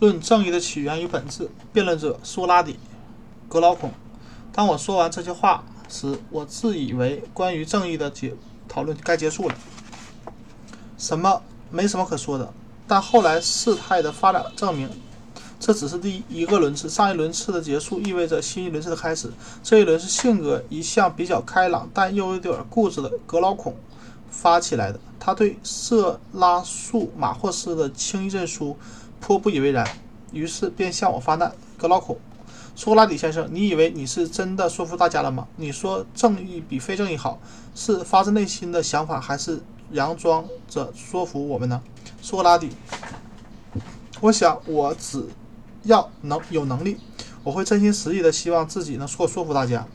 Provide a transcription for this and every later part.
论正义的起源与本质，辩论者苏拉底、格劳孔。当我说完这些话时，我自以为关于正义的结讨论该结束了，什么没什么可说的。但后来事态的发展证明，这只是第一个轮次，上一轮次的结束意味着新一轮次的开始。这一轮是性格一向比较开朗但又有点固执的格劳孔发起来的。他对色拉素马霍斯的轻易认输颇不以为然，于是便向我发难。格劳孔，苏格拉底先生，你以为你是真的说服大家了吗？你说正义比非正义好，是发自内心的想法，还是佯装着说服我们呢？苏格拉底，我想我只要能有能力，我会真心实意的希望自己能够说服大家。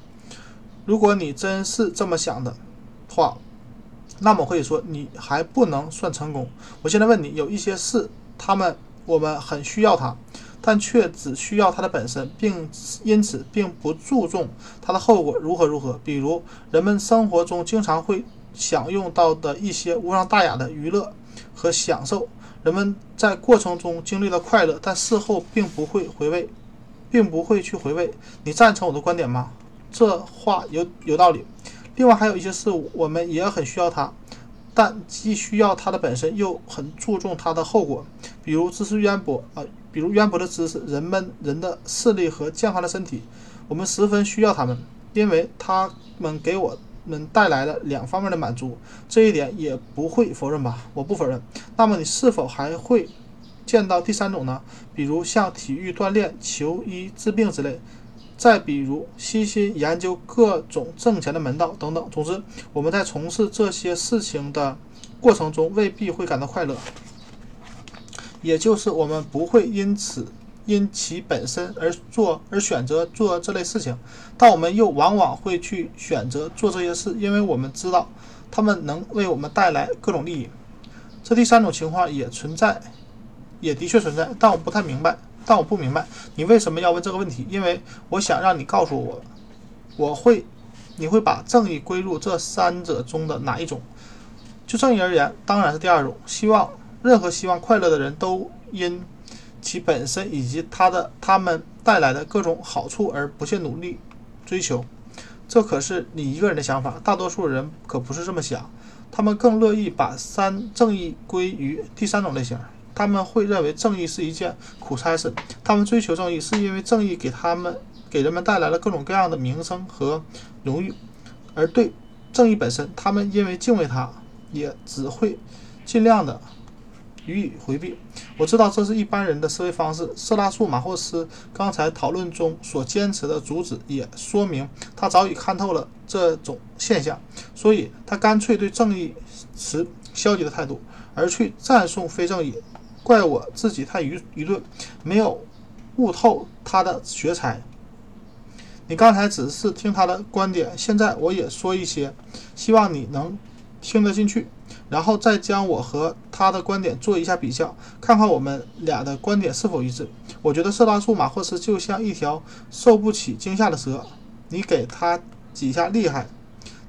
如果你真是这么想的话，那么可以说你还不能算成功。我现在问你，有一些事，他们我们很需要它，但却只需要它的本身，并因此并不注重它的后果如何如何。比如人们生活中经常会享用到的一些无伤大雅的娱乐和享受，人们在过程中经历了快乐，但事后并不会回味，并不会去回味。你赞成我的观点吗？这话有有道理。另外还有一些事物，我们也很需要它，但既需要它的本身，又很注重它的后果。比如知识渊博啊，比如渊博的知识，人们人的视力和健康的身体，我们十分需要它们，因为它们给我们带来了两方面的满足。这一点也不会否认吧？我不否认。那么你是否还会见到第三种呢？比如像体育锻炼、求医治病之类。再比如，悉心研究各种挣钱的门道等等。总之，我们在从事这些事情的过程中，未必会感到快乐，也就是我们不会因此因其本身而做而选择做这类事情。但我们又往往会去选择做这些事，因为我们知道他们能为我们带来各种利益。这第三种情况也存在，也的确存在，但我不太明白。但我不明白你为什么要问这个问题，因为我想让你告诉我，我会，你会把正义归入这三者中的哪一种？就正义而言，当然是第二种。希望任何希望快乐的人都因其本身以及他的他们带来的各种好处而不懈努力追求。这可是你一个人的想法，大多数人可不是这么想，他们更乐意把三正义归于第三种类型。他们会认为正义是一件苦差事。他们追求正义，是因为正义给他们、给人们带来了各种各样的名声和荣誉；而对正义本身，他们因为敬畏它，也只会尽量的予以回避。我知道这是一般人的思维方式。色拉素马霍斯刚才讨论中所坚持的主旨，也说明他早已看透了这种现象，所以他干脆对正义持消极的态度，而去赞颂非正义。怪我自己太愚愚钝，没有悟透他的学才。你刚才只是听他的观点，现在我也说一些，希望你能听得进去，然后再将我和他的观点做一下比较，看看我们俩的观点是否一致。我觉得色拉素马霍斯就像一条受不起惊吓的蛇，你给他几下厉害，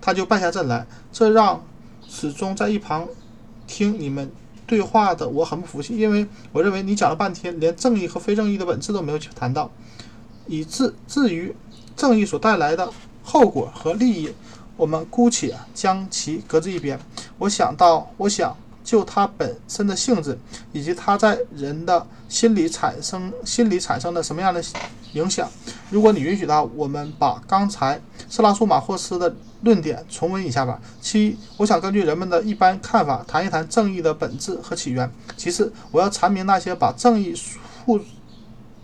他就败下阵来，这让始终在一旁听你们。对话的我很不服气，因为我认为你讲了半天，连正义和非正义的本质都没有谈到，以至至于正义所带来的后果和利益，我们姑且将其搁置一边。我想到，我想就它本身的性质，以及它在人的心理产生心理产生的什么样的影响。如果你允许的话，我们把刚才斯拉苏马霍斯的。论点重温一下吧。其一，我想根据人们的一般看法谈一谈正义的本质和起源。其次，我要阐明那些把正义付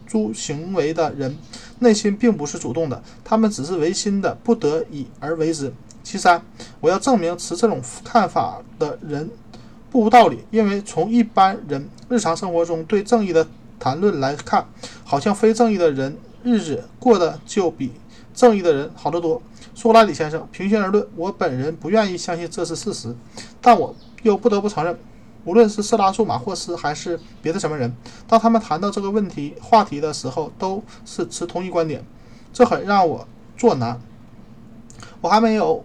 诸行为的人内心并不是主动的，他们只是违心的不得已而为之。其三，我要证明持这种看法的人不无道理，因为从一般人日常生活中对正义的谈论来看，好像非正义的人日子过得就比正义的人好得多。苏格拉底先生，平心而论，我本人不愿意相信这是事实，但我又不得不承认，无论是色拉素马霍斯还是别的什么人，当他们谈到这个问题话题的时候，都是持同一观点，这很让我作难。我还没有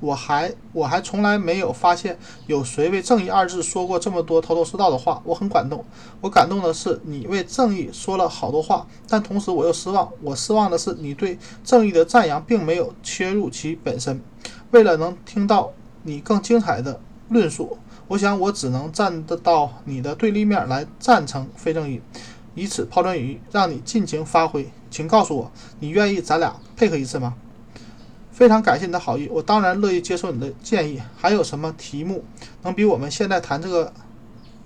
我还我还从来没有发现有谁为正义二字说过这么多头头是道的话，我很感动。我感动的是你为正义说了好多话，但同时我又失望。我失望的是你对正义的赞扬并没有切入其本身。为了能听到你更精彩的论述，我想我只能站得到你的对立面来赞成非正义，以此抛砖引玉，让你尽情发挥。请告诉我，你愿意咱俩配合一次吗？非常感谢你的好意，我当然乐意接受你的建议。还有什么题目能比我们现在谈这个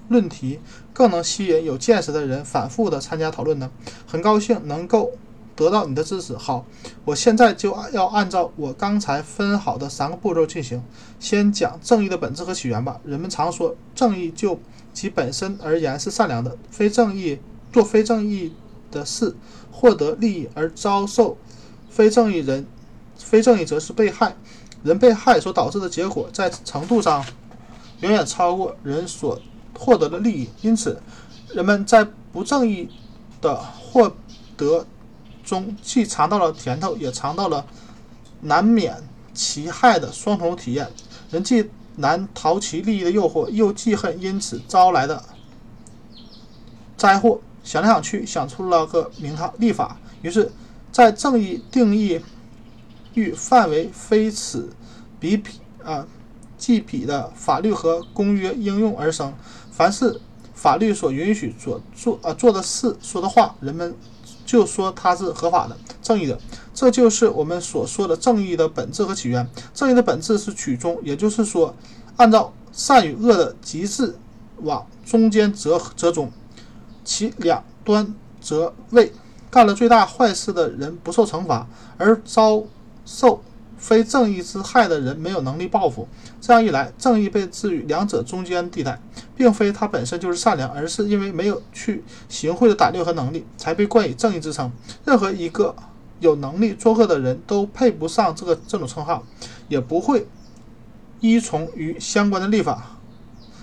论题更能吸引有见识的人反复的参加讨论呢？很高兴能够得到你的支持。好，我现在就要按照我刚才分好的三个步骤进行。先讲正义的本质和起源吧。人们常说，正义就其本身而言是善良的，非正义做非正义的事，获得利益而遭受非正义人。非正义则是被害，人被害所导致的结果，在程度上远远超过人所获得的利益。因此，人们在不正义的获得中，既尝到了甜头，也尝到了难免其害的双重体验。人既难逃其利益的诱惑，又记恨因此招来的灾祸。想来想去，想出了个名堂——立法。于是，在正义定义。域范围非此彼彼啊，即彼的法律和公约应用而生。凡是法律所允许所做啊做的事、说的话，人们就说它是合法的、正义的。这就是我们所说的正义的本质和起源。正义的本质是取中，也就是说，按照善与恶的极致往中间折折中，其两端则位干了最大坏事的人不受惩罚，而遭。受非正义之害的人没有能力报复，这样一来，正义被置于两者中间地带，并非他本身就是善良，而是因为没有去行贿的胆略和能力，才被冠以正义之称。任何一个有能力作恶的人都配不上这个这种称号，也不会依从于相关的立法，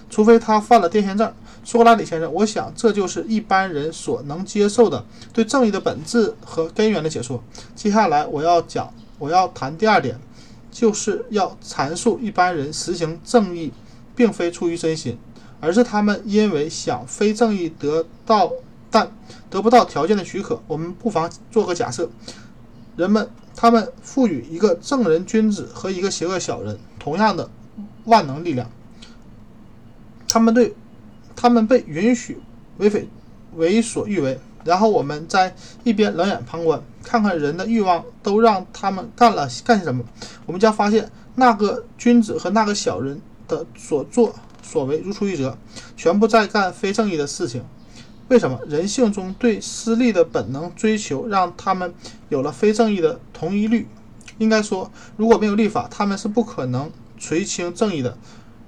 除非他犯了癫痫症。苏格拉底先生，我想这就是一般人所能接受的对正义的本质和根源的解说。接下来我要讲。我要谈第二点，就是要阐述一般人实行正义，并非出于真心，而是他们因为想非正义得到，但得不到条件的许可。我们不妨做个假设：人们他们赋予一个正人君子和一个邪恶小人同样的万能力量，他们对，他们被允许为非为所欲为。然后我们在一边冷眼旁观，看看人的欲望都让他们干了干些什么，我们将发现那个君子和那个小人的所作所为如出一辙，全部在干非正义的事情。为什么？人性中对私利的本能追求，让他们有了非正义的同一律。应该说，如果没有立法，他们是不可能垂青正义的。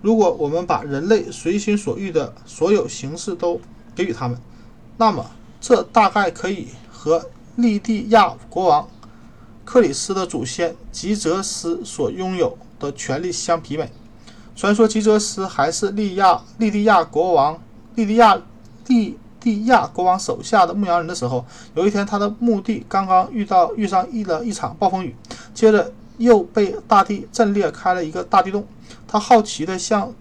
如果我们把人类随心所欲的所有形式都给予他们，那么。这大概可以和利蒂亚国王克里斯的祖先吉泽斯所拥有的权力相媲美。传说吉泽斯还是利亚利蒂亚国王利蒂亚利蒂亚国王手下的牧羊人的时候，有一天他的墓地刚刚遇到遇上一了一场暴风雨，接着又被大地震裂开了一个大地洞。他好奇地向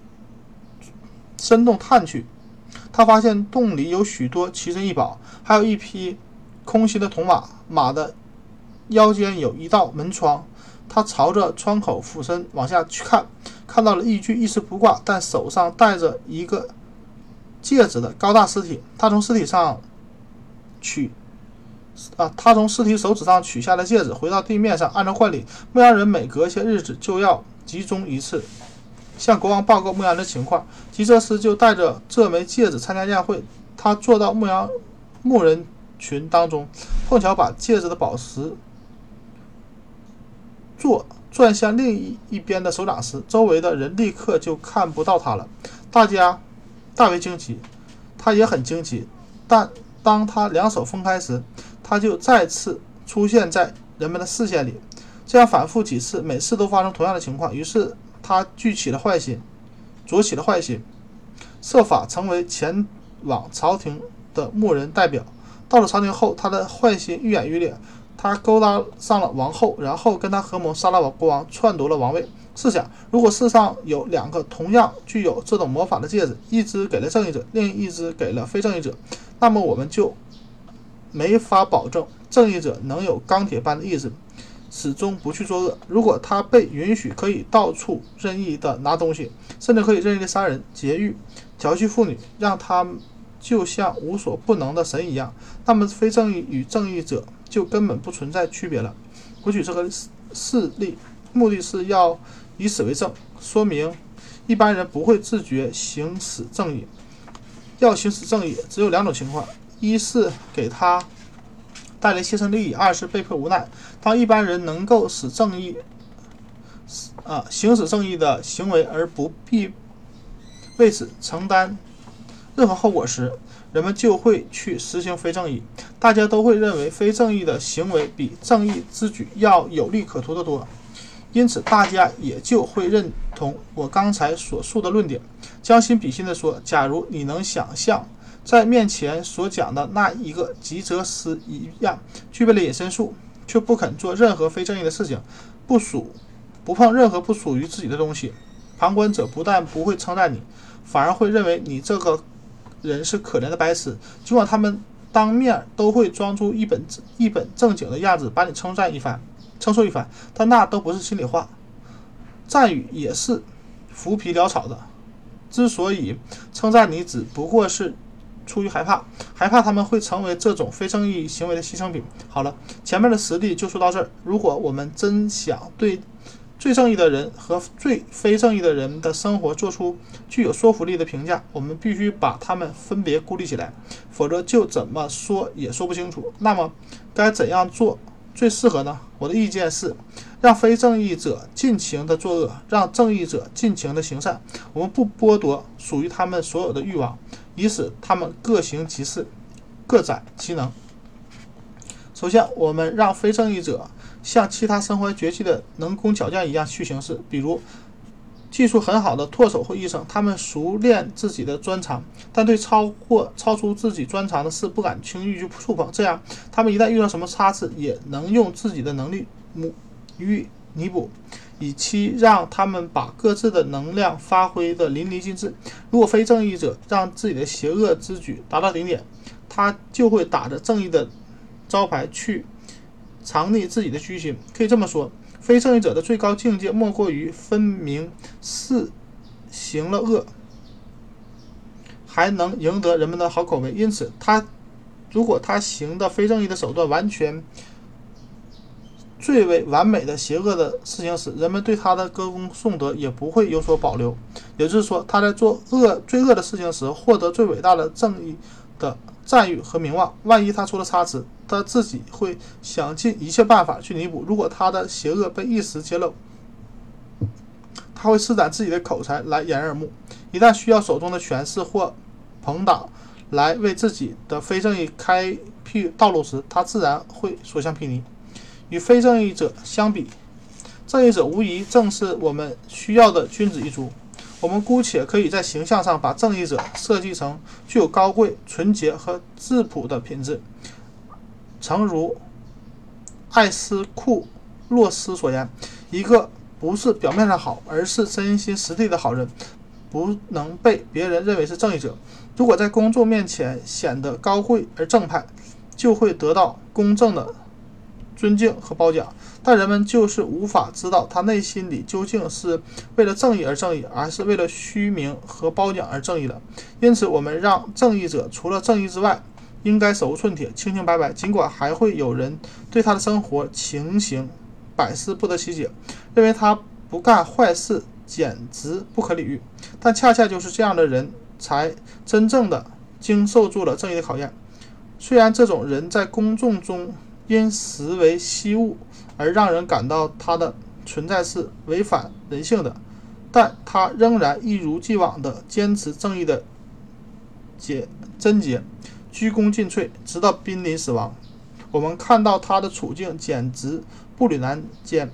深洞探去。他发现洞里有许多奇珍异宝，还有一匹空心的铜马，马的腰间有一道门窗。他朝着窗口俯身往下去看，看到了一具一丝不挂但手上戴着一个戒指的高大尸体。他从尸体上取啊，他从尸体手指上取下了戒指，回到地面上。按照惯例，牧羊人每隔些日子就要集中一次。向国王报告牧羊人的情况，吉泽斯就带着这枚戒指参加宴会。他坐到牧羊牧人群当中，碰巧把戒指的宝石座转向另一一边的手掌时，周围的人立刻就看不到他了。大家大为惊奇，他也很惊奇。但当他两手分开时，他就再次出现在人们的视线里。这样反复几次，每次都发生同样的情况。于是。他聚起了坏心，着起了坏心，设法成为前往朝廷的牧人代表。到了朝廷后，他的坏心愈演愈烈。他勾搭上了王后，然后跟他合谋杀了王国王，篡夺了王位。试想，如果世上有两个同样具有这种魔法的戒指，一只给了正义者，另一只给了非正义者，那么我们就没法保证正义者能有钢铁般的意志，始终不去作恶。如果他被允许可以到处任意的拿东西，甚至可以任意的杀人、劫狱、调戏妇女，让他就像无所不能的神一样，那么非正义与正义者就根本不存在区别了。我举这个事例，目的是要。以此为证，说明一般人不会自觉行使正义。要行使正义，只有两种情况：一是给他带来切身利益；二是被迫无奈。当一般人能够使正义，啊，行使正义的行为而不必为此承担任何后果时，人们就会去实行非正义。大家都会认为非正义的行为比正义之举要有利可图得多。因此，大家也就会认同我刚才所述的论点。将心比心地说，假如你能想象在面前所讲的那一个吉泽斯一样，具备了隐身术，却不肯做任何非正义的事情，不属不碰任何不属于自己的东西，旁观者不但不会称赞你，反而会认为你这个人是可怜的白痴。尽管他们当面都会装出一本一本正经的样子，把你称赞一番。称颂一番，但那都不是心里话，赞语也是浮皮潦草的。之所以称赞你，只不过是出于害怕，害怕他们会成为这种非正义行为的牺牲品。好了，前面的实例就说到这儿。如果我们真想对最正义的人和最非正义的人的生活做出具有说服力的评价，我们必须把他们分别孤立起来，否则就怎么说也说不清楚。那么该怎样做？最适合呢？我的意见是，让非正义者尽情的作恶，让正义者尽情的行善。我们不剥夺属于他们所有的欲望，以使他们各行其事，各展其能。首先，我们让非正义者像其他身怀绝技的能工巧匠一样去行事，比如。技术很好的舵手或医生，他们熟练自己的专长，但对超过超出自己专长的事不敢轻易去触碰。这样，他们一旦遇到什么差池，也能用自己的能力予以弥补，以期让他们把各自的能量发挥的淋漓尽致。如果非正义者让自己的邪恶之举达到顶点，他就会打着正义的招牌去藏匿自己的居心。可以这么说。非正义者的最高境界，莫过于分明是行了恶，还能赢得人们的好口碑。因此，他如果他行的非正义的手段完全最为完美的邪恶的事情时，人们对他的歌功颂德也不会有所保留。也就是说，他在做恶最恶的事情时，获得最伟大的正义的赞誉和名望。万一他出了差池，他自己会想尽一切办法去弥补。如果他的邪恶被一时揭露，他会施展自己的口才来掩人耳目。一旦需要手中的权势或朋党来为自己的非正义开辟道路时，他自然会所向披靡。与非正义者相比，正义者无疑正是我们需要的君子一族。我们姑且可以在形象上把正义者设计成具有高贵、纯洁和质朴的品质。诚如艾斯库洛斯所言，一个不是表面上好，而是真心实地的好人，不能被别人认为是正义者。如果在公众面前显得高贵而正派，就会得到公正的尊敬和褒奖。但人们就是无法知道他内心里究竟是为了正义而正义，而是为了虚名和褒奖而正义的。因此，我们让正义者除了正义之外，应该手无寸铁、清清白白，尽管还会有人对他的生活情形百思不得其解，认为他不干坏事简直不可理喻。但恰恰就是这样的人才真正的经受住了正义的考验。虽然这种人在公众中因实为稀物而让人感到他的存在是违反人性的，但他仍然一如既往地坚持正义的节贞洁。鞠躬尽瘁，直到濒临死亡。我们看到他的处境简直步履难艰。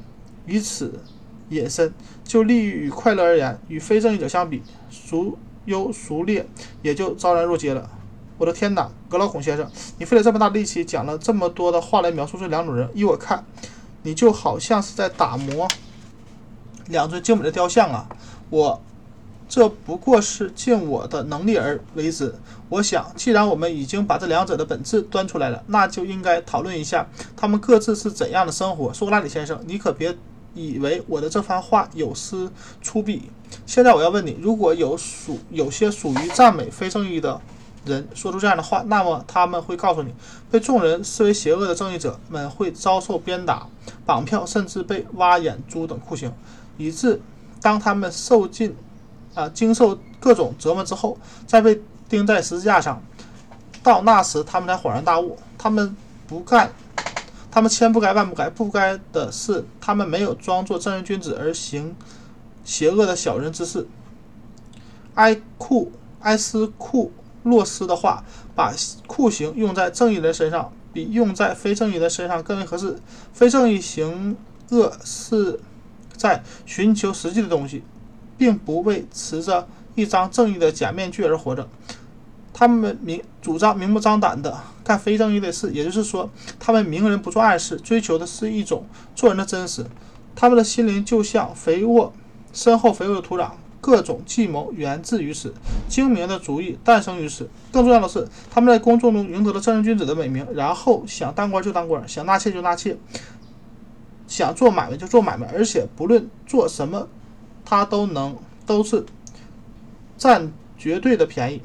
以此引申，就利益与快乐而言，与非正义者相比，孰优孰劣也就昭然若揭了。我的天哪，格老孔先生，你费了这么大力气讲了这么多的话来描述这两种人，依我看，你就好像是在打磨两尊精美的雕像啊，我这不过是尽我的能力而为之。我想，既然我们已经把这两者的本质端出来了，那就应该讨论一下他们各自是怎样的生活。苏格拉底先生，你可别以为我的这番话有失粗鄙。现在我要问你，如果有属有些属于赞美非正义的人说出这样的话，那么他们会告诉你，被众人视为邪恶的正义者们会遭受鞭打、绑票，甚至被挖眼珠等酷刑，以致当他们受尽啊经受各种折磨之后，再被。钉在十字架上，到那时他们才恍然大悟，他们不干，他们千不该万不该，不该的是他们没有装作正人君子而行邪恶的小人之事。埃库埃斯库洛斯的话，把酷刑用在正义人身上，比用在非正义人身上更为合适。非正义行恶是在寻求实际的东西，并不为持着。一张正义的假面具而活着，他们明主张明目张胆的干非正义的事，也就是说，他们明人不做暗事，追求的是一种做人的真实。他们的心灵就像肥沃、深厚、肥沃的土壤，各种计谋源自于此，精明的主意诞生于此。更重要的是，他们在公众中赢得了正人君子的美名，然后想当官就当官，想纳妾就纳妾，想做买卖就做买卖，而且不论做什么，他都能都是。占绝对的便宜，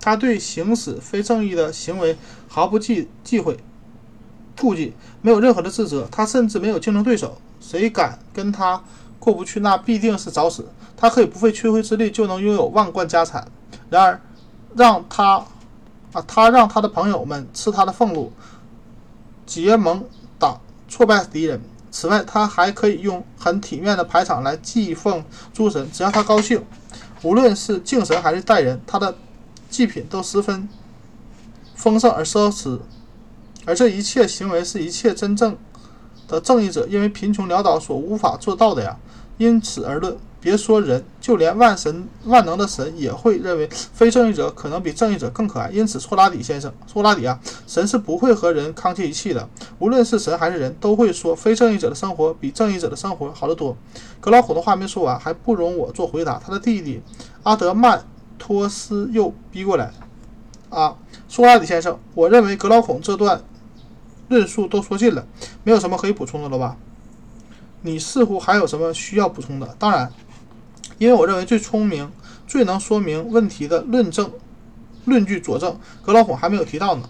他对行使非正义的行为毫不忌忌讳、顾忌，没有任何的自责。他甚至没有竞争对手，谁敢跟他过不去，那必定是找死。他可以不费吹灰之力就能拥有万贯家产，然而让他啊，他让他的朋友们吃他的俸禄，结盟党挫败敌人。此外，他还可以用很体面的排场来祭奉诸神，只要他高兴。无论是敬神还是待人，他的祭品都十分丰盛而奢侈，而这一切行为是一切真正的正义者因为贫穷潦倒所无法做到的呀。因此而论，别说人，就连万神万能的神也会认为非正义者可能比正义者更可爱。因此，苏拉底先生，苏拉底啊，神是不会和人康接一气的。无论是神还是人，都会说非正义者的生活比正义者的生活好得多。格劳孔的话没说完，还不容我做回答。他的弟弟阿德曼托斯又逼过来。啊，苏拉底先生，我认为格劳孔这段论述都说尽了，没有什么可以补充的了吧？你似乎还有什么需要补充的？当然，因为我认为最聪明、最能说明问题的论证、论据佐证，格老孔还没有提到呢。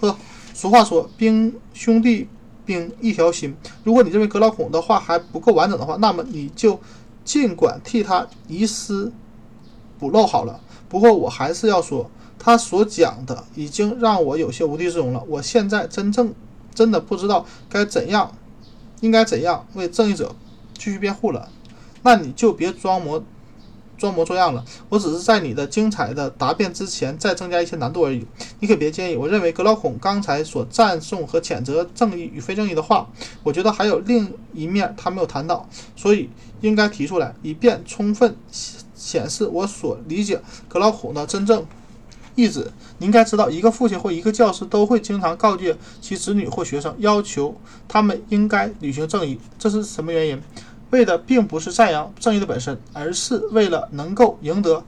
呵，俗话说，兵兄弟。兵一条心。如果你认为格老孔的话还不够完整的话，那么你就尽管替他遗失补漏好了。不过我还是要说，他所讲的已经让我有些无地自容了。我现在真正真的不知道该怎样，应该怎样为正义者继续辩护了。那你就别装模。装模作样了，我只是在你的精彩的答辩之前再增加一些难度而已。你可别介意。我认为格劳孔刚才所赞颂和谴责正义与非正义的话，我觉得还有另一面他没有谈到，所以应该提出来，以便充分显示我所理解格劳孔的真正意志。应该知道，一个父亲或一个教师都会经常告诫其子女或学生，要求他们应该履行正义。这是什么原因？为的并不是赞扬正义的本身，而是为了能够赢得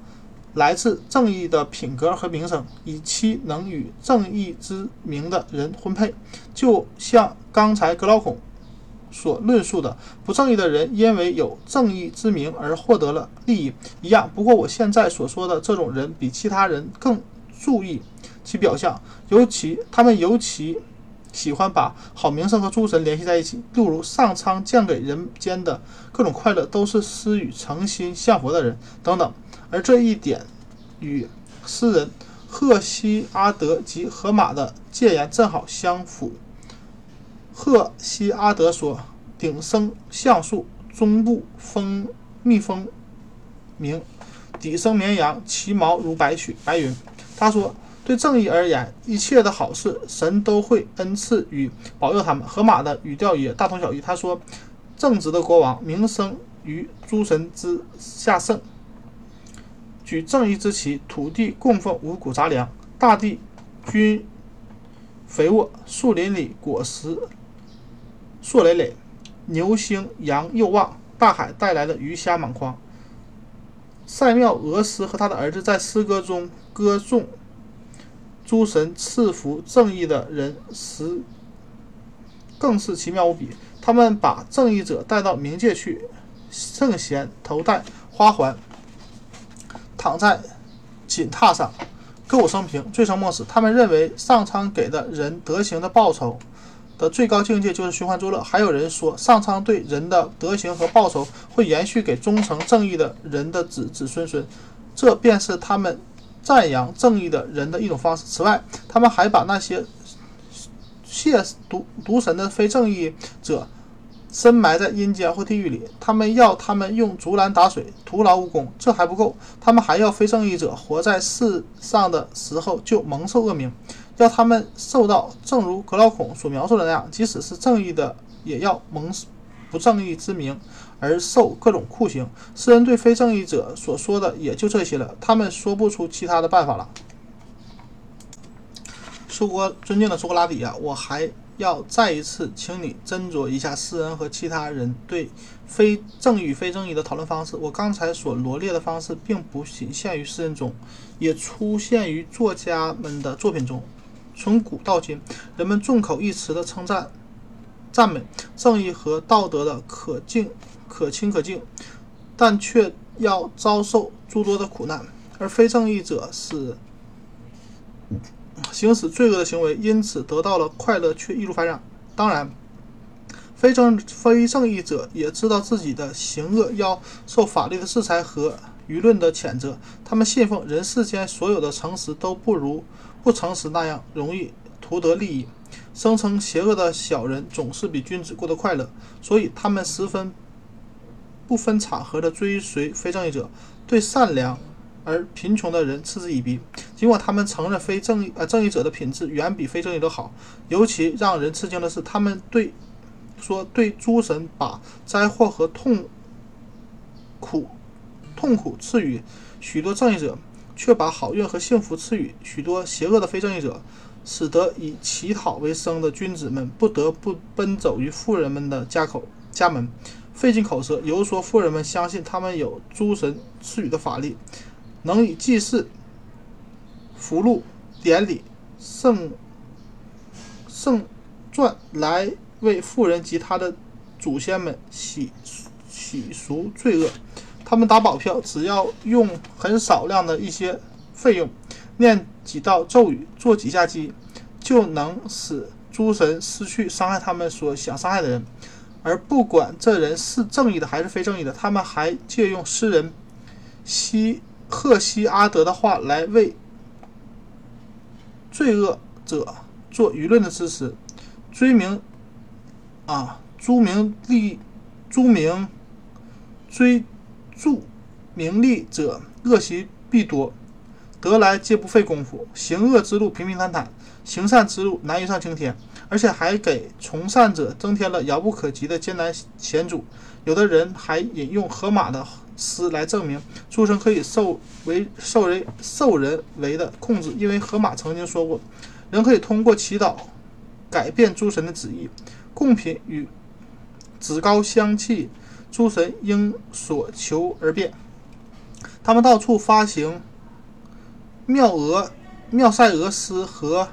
来自正义的品格和名声，以期能与正义之名的人婚配。就像刚才格劳孔所论述的，不正义的人因为有正义之名而获得了利益一样。不过，我现在所说的这种人比其他人更注意其表象，尤其他们尤其。喜欢把好名声和诸神联系在一起，例如上苍降给人间的各种快乐都是施予诚心向佛的人等等。而这一点与诗人赫西阿德及荷马的戒言正好相符。赫西阿德说：“顶生橡树，中部蜂蜜蜂鸣，底生绵羊，其毛如白雪白云。”他说。对正义而言，一切的好事，神都会恩赐与保佑他们。河马的语调也大同小异。他说：“正直的国王，名声于诸神之下圣，举正义之旗，土地供奉五谷杂粮，大地均肥沃，树林里果实硕累累，牛兴羊又旺。”大海带来的鱼虾满筐。塞缪俄斯和他的儿子在诗歌中歌颂诸神赐福正义的人时，更是奇妙无比。他们把正义者带到冥界去，圣贤头戴花环，躺在锦榻上，歌舞升平，醉生梦死。他们认为上苍给的人德行的报酬。的最高境界就是寻欢作乐。还有人说，上苍对人的德行和报酬会延续给忠诚正义的人的子子孙孙，这便是他们赞扬正义的人的一种方式。此外，他们还把那些亵渎渎神的非正义者深埋在阴间或地狱里。他们要他们用竹篮打水，徒劳无功。这还不够，他们还要非正义者活在世上的时候就蒙受恶名。要他们受到，正如格劳孔所描述的那样，即使是正义的，也要蒙不正义之名而受各种酷刑。诗人对非正义者所说的也就这些了，他们说不出其他的办法了。苏格，尊敬的苏格拉底啊，我还要再一次请你斟酌一下诗人和其他人对非正义与非正义的讨论方式。我刚才所罗列的方式，并不仅限于诗人中，也出现于作家们的作品中。从古到今，人们众口一词的称赞、赞美正义和道德的可敬、可亲、可敬，但却要遭受诸多的苦难；而非正义者是行使罪恶的行为，因此得到了快乐，却一路发展。当然，非正非正义者也知道自己的行恶要受法律的制裁和舆论的谴责。他们信奉人世间所有的诚实都不如。不诚实那样容易图得利益，声称邪恶的小人总是比君子过得快乐，所以他们十分不分场合的追随非正义者，对善良而贫穷的人嗤之以鼻。尽管他们承认非正义呃正义者的品质远比非正义者好，尤其让人吃惊的是，他们对说对诸神把灾祸和痛苦痛苦赐予许多正义者。却把好运和幸福赐予许多邪恶的非正义者，使得以乞讨为生的君子们不得不奔走于富人们的家口家门，费尽口舌游说富人们相信他们有诸神赐予的法力，能以祭祀、福禄、典礼、圣圣传来为富人及他的祖先们洗洗赎罪恶。他们打保票，只要用很少量的一些费用，念几道咒语，做几下鸡，就能使诸神失去伤害他们所想伤害的人。而不管这人是正义的还是非正义的，他们还借用诗人西赫西阿德的话来为罪恶者做舆论的支持，追名啊，诸名利，诸名追。助名利者恶习必多，得来皆不费功夫。行恶之路平平坦坦，行善之路难于上青天，而且还给从善者增添了遥不可及的艰难险阻。有的人还引用荷马的诗来证明诸神可以受为受人受人为的控制，因为荷马曾经说过，人可以通过祈祷改变诸神的旨意。贡品与趾高香气。诸神应所求而变，他们到处发行妙俄妙塞俄斯和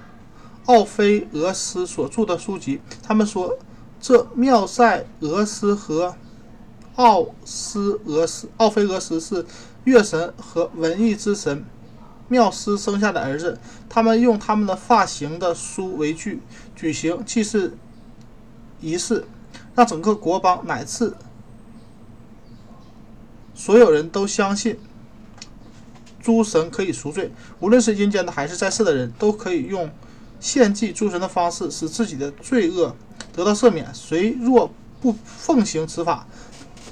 奥菲俄斯所著的书籍。他们说，这妙塞俄斯和奥斯俄斯、奥菲俄斯是月神和文艺之神妙斯生下的儿子。他们用他们的发型的书为据，举行祭祀仪式，让整个国邦乃至。所有人都相信诸神可以赎罪，无论是阴间的还是在世的人，都可以用献祭诸神的方式使自己的罪恶得到赦免。谁若不奉行此法，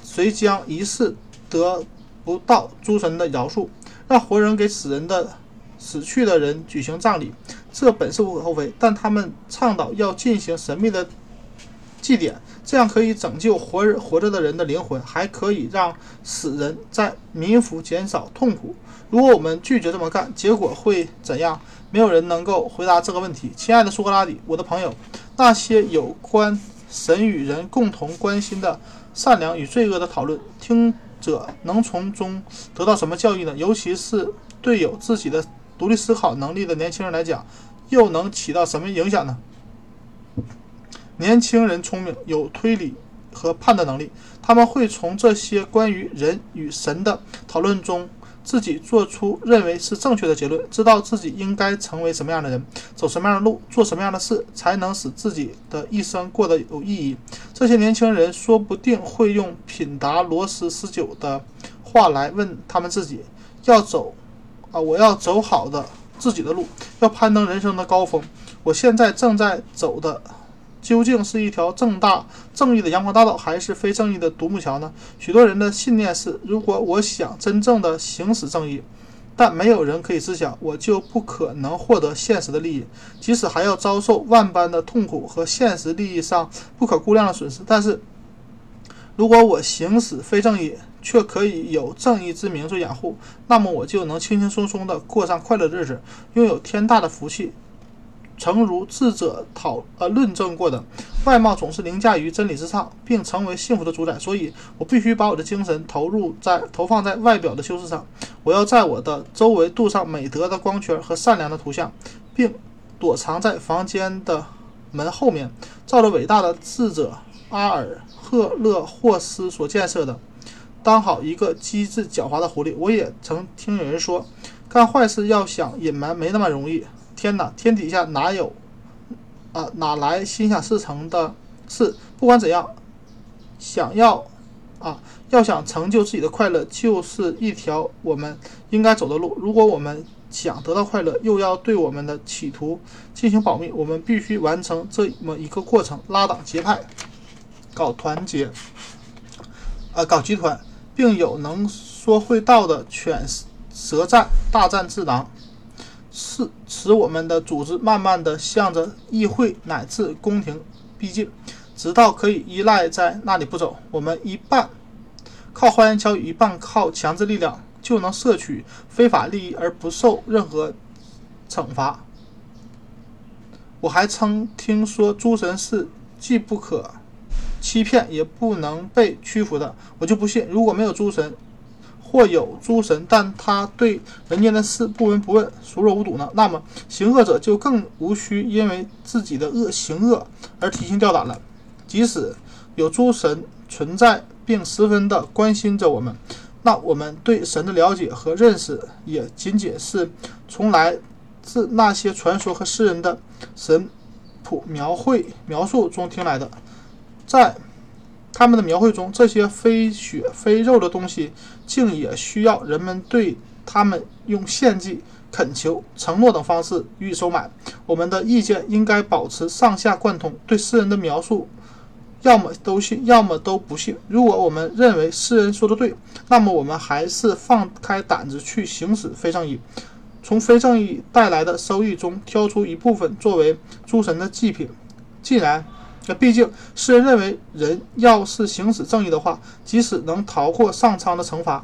谁将一世得不到诸神的饶恕。让活人给死人的死去的人举行葬礼，这本是无可厚非。但他们倡导要进行神秘的。祭典，这样可以拯救活人活着的人的灵魂，还可以让死人在冥府减少痛苦。如果我们拒绝这么干，结果会怎样？没有人能够回答这个问题。亲爱的苏格拉底，我的朋友，那些有关神与人共同关心的善良与罪恶的讨论，听者能从中得到什么教育呢？尤其是对有自己的独立思考能力的年轻人来讲，又能起到什么影响呢？年轻人聪明，有推理和判断能力，他们会从这些关于人与神的讨论中。自己做出认为是正确的结论，知道自己应该成为什么样的人，走什么样的路，做什么样的事，才能使自己的一生过得有意义。这些年轻人说不定会用品达罗斯十九的话来问他们自己：要走啊，我要走好的自己的路，要攀登人生的高峰。我现在正在走的。究竟是一条正大正义的阳光大道，还是非正义的独木桥呢？许多人的信念是：如果我想真正的行使正义，但没有人可以知晓，我就不可能获得现实的利益，即使还要遭受万般的痛苦和现实利益上不可估量的损失。但是，如果我行使非正义，却可以有正义之名做掩护，那么我就能轻轻松松地过上快乐的日子，拥有天大的福气。诚如智者讨呃论证过的，外貌总是凌驾于真理之上，并成为幸福的主宰。所以我必须把我的精神投入在投放在外表的修饰上。我要在我的周围镀上美德的光圈和善良的图像，并躲藏在房间的门后面，照着伟大的智者阿尔赫勒霍斯所建设的，当好一个机智狡猾的狐狸。我也曾听有人说，干坏事要想隐瞒没那么容易。天哪，天底下哪有啊？哪来心想事成的事？不管怎样，想要啊，要想成就自己的快乐，就是一条我们应该走的路。如果我们想得到快乐，又要对我们的企图进行保密，我们必须完成这么一个过程：拉党结派，搞团结，啊，搞集团，并有能说会道的犬舌战，大战智囊。是使我们的组织慢慢的向着议会乃至宫廷逼近，直到可以依赖在那里不走。我们一半靠花言巧语，一半靠强制力量，就能摄取非法利益而不受任何惩罚。我还曾听说诸神是既不可欺骗，也不能被屈服的。我就不信，如果没有诸神。或有诸神，但他对人间的事不闻不问，熟若无睹呢？那么行恶者就更无需因为自己的恶行恶而提心吊胆了。即使有诸神存在，并十分的关心着我们，那我们对神的了解和认识也仅仅是从来自那些传说和诗人的神谱描绘描述中听来的，在。他们的描绘中，这些非血非肉的东西，竟也需要人们对他们用献祭、恳求、承诺等方式予以收买。我们的意见应该保持上下贯通，对诗人的描述，要么都信，要么都不信。如果我们认为诗人说的对，那么我们还是放开胆子去行使非正义，从非正义带来的收益中挑出一部分作为诸神的祭品。既然那毕竟，诗人认为，人要是行使正义的话，即使能逃过上苍的惩罚，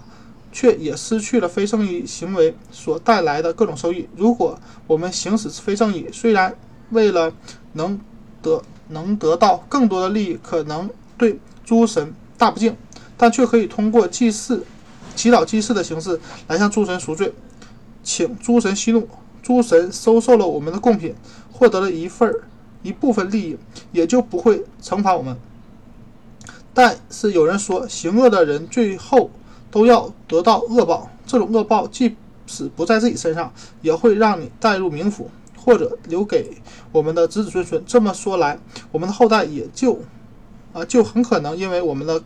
却也失去了非正义行为所带来的各种收益。如果我们行使非正义，虽然为了能得能得到更多的利益，可能对诸神大不敬，但却可以通过祭祀、祈祷祭祀的形式来向诸神赎罪，请诸神息怒，诸神收受了我们的贡品，获得了一份儿。一部分利益也就不会惩罚我们，但是有人说，行恶的人最后都要得到恶报。这种恶报即使不在自己身上，也会让你带入冥府，或者留给我们的子子孙孙。这么说来，我们的后代也就啊，就很可能因为我们的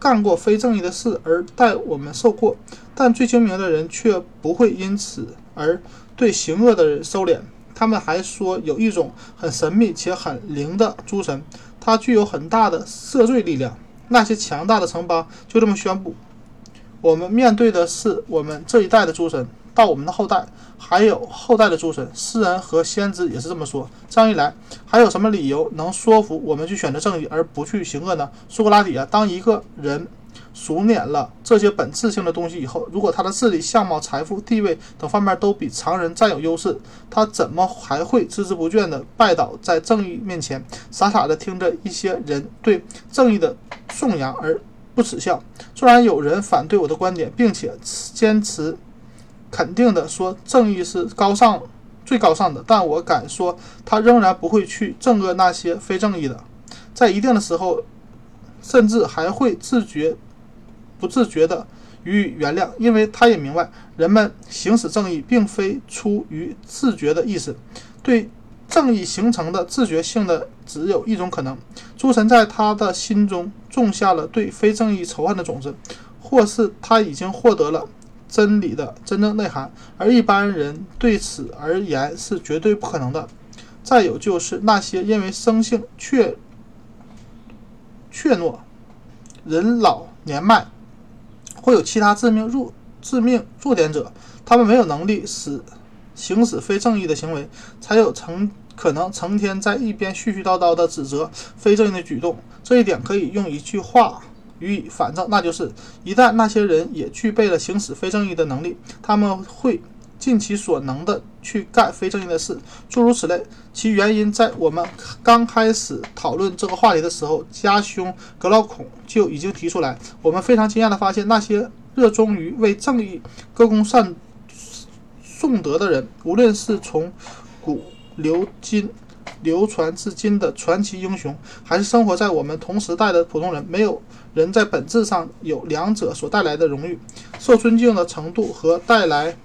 干过非正义的事而待我们受过。但最精明的人却不会因此而对行恶的人收敛。他们还说有一种很神秘且很灵的诸神，它具有很大的赦罪力量。那些强大的城邦就这么宣布：我们面对的是我们这一代的诸神，到我们的后代，还有后代的诸神。诗人和先知也是这么说。这样一来，还有什么理由能说服我们去选择正义而不去行恶呢？苏格拉底啊，当一个人。熟稔了这些本质性的东西以后，如果他的智力、相貌、财富、地位等方面都比常人占有优势，他怎么还会孜孜不倦地拜倒在正义面前，傻傻地听着一些人对正义的颂扬而不耻笑。虽然有人反对我的观点，并且坚持肯定的说正义是高尚、最高尚的，但我敢说，他仍然不会去憎恶那些非正义的，在一定的时候，甚至还会自觉、不自觉的予以原谅，因为他也明白，人们行使正义并非出于自觉的意识，对。正义形成的自觉性的只有一种可能：诸神在他的心中种下了对非正义仇恨的种子，或是他已经获得了真理的真正内涵，而一般人对此而言是绝对不可能的。再有就是那些因为生性怯怯懦、人老年迈会有其他致命弱致命弱点者，他们没有能力使。行使非正义的行为，才有成可能成天在一边絮絮叨叨地指责非正义的举动。这一点可以用一句话予以反证，那就是：一旦那些人也具备了行使非正义的能力，他们会尽其所能的去干非正义的事，诸如此类。其原因在我们刚开始讨论这个话题的时候，家兄格劳孔就已经提出来。我们非常惊讶地发现，那些热衷于为正义歌功善。颂德的人，无论是从古流今、流传至今的传奇英雄，还是生活在我们同时代的普通人，没有人在本质上有两者所带来的荣誉、受尊敬的程度和带来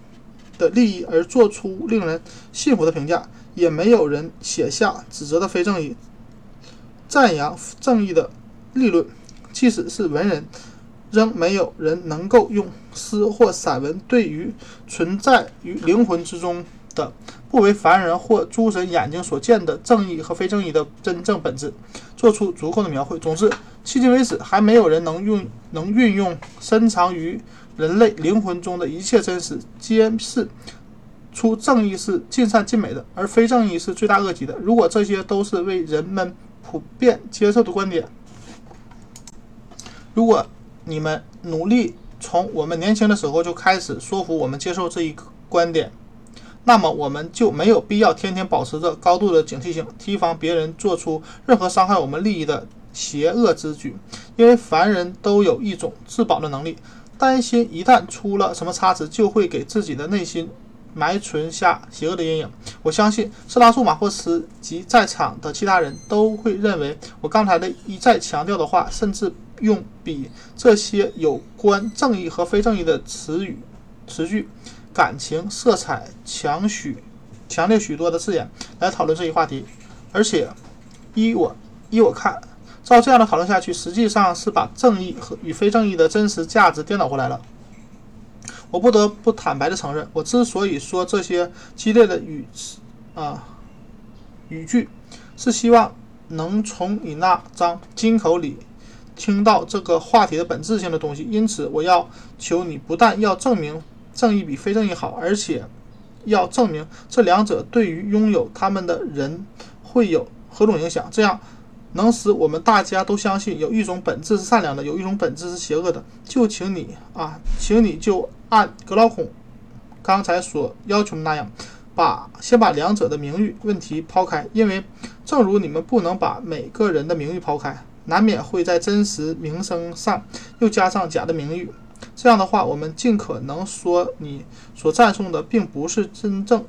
的利益而做出令人信服的评价，也没有人写下指责的非正义、赞扬正义的立论，即使是文人。仍没有人能够用诗或散文对于存在于灵魂之中的不为凡人或诸神眼睛所见的正义和非正义的真正本质做出足够的描绘。总之，迄今为止，还没有人能用能运用深藏于人类灵魂中的一切真实，揭示出正义是尽善尽美的，而非正义是罪大恶极的。如果这些都是为人们普遍接受的观点，如果你们努力从我们年轻的时候就开始说服我们接受这一观点，那么我们就没有必要天天保持着高度的警惕性，提防别人做出任何伤害我们利益的邪恶之举。因为凡人都有一种自保的能力，担心一旦出了什么差池，就会给自己的内心埋存下邪恶的阴影。我相信斯拉素马霍斯及在场的其他人都会认为我刚才的一再强调的话，甚至。用比这些有关正义和非正义的词语、词句、感情色彩强许、强烈许多的字眼来讨论这一话题，而且依我依我看，照这样的讨论下去，实际上是把正义和与非正义的真实价值颠倒过来了。我不得不坦白的承认，我之所以说这些激烈的语啊语句，是希望能从你那张金口里。听到这个话题的本质性的东西，因此我要求你不但要证明正义比非正义好，而且要证明这两者对于拥有他们的人会有何种影响，这样能使我们大家都相信有一种本质是善良的，有一种本质是邪恶的。就请你啊，请你就按格劳孔刚才所要求的那样，把先把两者的名誉问题抛开，因为正如你们不能把每个人的名誉抛开。难免会在真实名声上又加上假的名誉，这样的话，我们尽可能说你所赞颂的并不是真正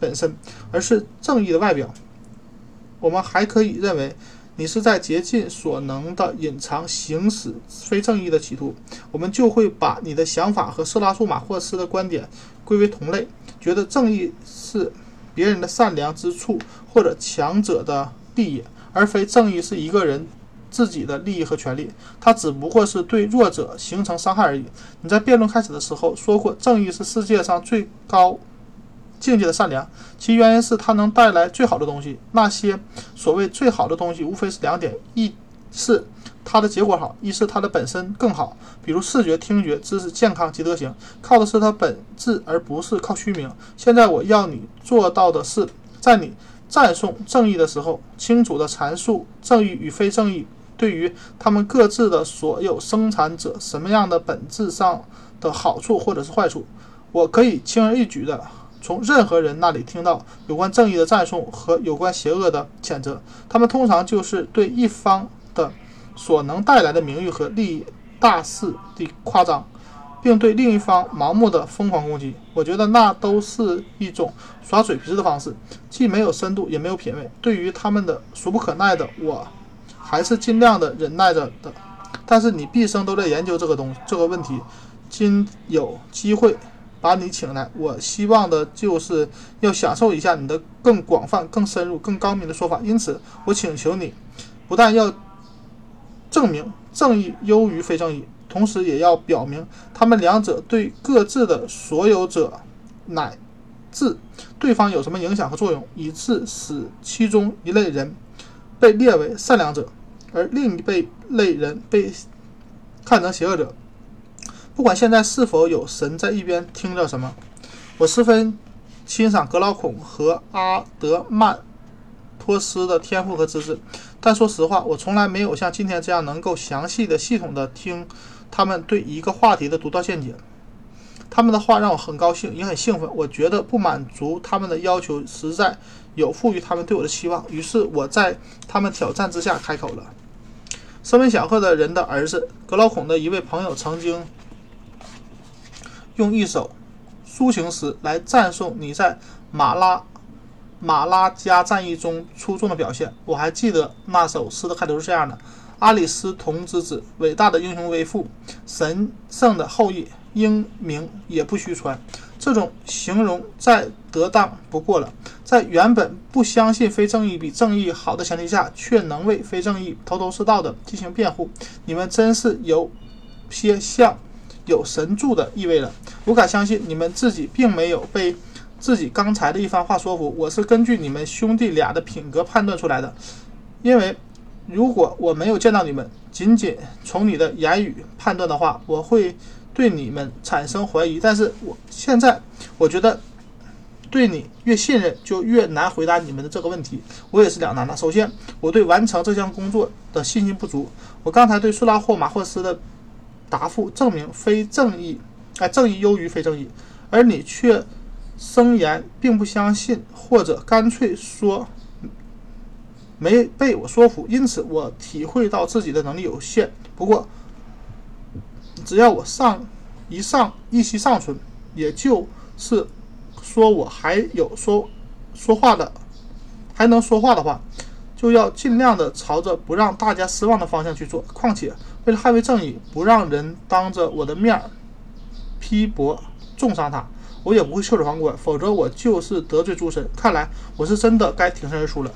本身，而是正义的外表。我们还可以认为你是在竭尽所能的隐藏行使非正义的企图，我们就会把你的想法和色拉素马霍斯的观点归为同类，觉得正义是别人的善良之处或者强者的利益，而非正义是一个人。自己的利益和权利，他只不过是对弱者形成伤害而已。你在辩论开始的时候说过，正义是世界上最高境界的善良，其原因是它能带来最好的东西。那些所谓最好的东西，无非是两点：一是它的结果好，一是它的本身更好。比如视觉、听觉、知识、健康及德行，靠的是它本质，而不是靠虚名。现在我要你做到的是，在你赞颂正义的时候，清楚地阐述正义与非正义。对于他们各自的所有生产者，什么样的本质上的好处或者是坏处，我可以轻而易举的从任何人那里听到有关正义的赞颂和有关邪恶的谴责。他们通常就是对一方的所能带来的名誉和利益大肆地夸张，并对另一方盲目的疯狂攻击。我觉得那都是一种耍嘴皮子的方式，既没有深度，也没有品味。对于他们的俗不可耐的，我还是尽量的忍耐着的。但是你毕生都在研究这个东这个问题，今有机会把你请来，我希望的就是要享受一下你的更广泛、更深入、更高明的说法。因此，我请求你，不但要证明正义优于非正义，同时也要表明他们两者对各自的所有者乃至对方有什么影响和作用，以致使其中一类人被列为善良者。而另一类类人被看成邪恶者。不管现在是否有神在一边听着什么，我十分欣赏格劳孔和阿德曼托斯的天赋和资质，但说实话，我从来没有像今天这样能够详细的、系统的听他们对一个话题的独到见解。他们的话让我很高兴，也很兴奋。我觉得不满足他们的要求，实在有负于他们对我的期望。于是我在他们挑战之下开口了。声名显赫的人的儿子格劳孔的一位朋友曾经用一首抒情诗来赞颂你在马拉马拉加战役中出众的表现。我还记得那首诗的开头是这样的：“阿里斯同之子，伟大的英雄为父，神圣的后裔，英名也不虚传。”这种形容再得当不过了。在原本不相信非正义比正义好的前提下，却能为非正义头头是道的进行辩护，你们真是有些像有神助的意味了。我敢相信你们自己并没有被自己刚才的一番话说服。我是根据你们兄弟俩的品格判断出来的，因为如果我没有见到你们，仅仅从你的言语判断的话，我会。对你们产生怀疑，但是我现在我觉得对你越信任，就越难回答你们的这个问题。我也是两难的。首先，我对完成这项工作的信心不足。我刚才对苏拉霍马霍斯的答复证明非正义，哎，正义优于非正义，而你却声言并不相信，或者干脆说没被我说服。因此，我体会到自己的能力有限。不过。只要我上一上一息尚存，也就是说我还有说说话的，还能说话的话，就要尽量的朝着不让大家失望的方向去做。况且为了捍卫正义，不让人当着我的面批驳重伤他，我也不会袖手旁观。否则我就是得罪诸神。看来我是真的该挺身而出了。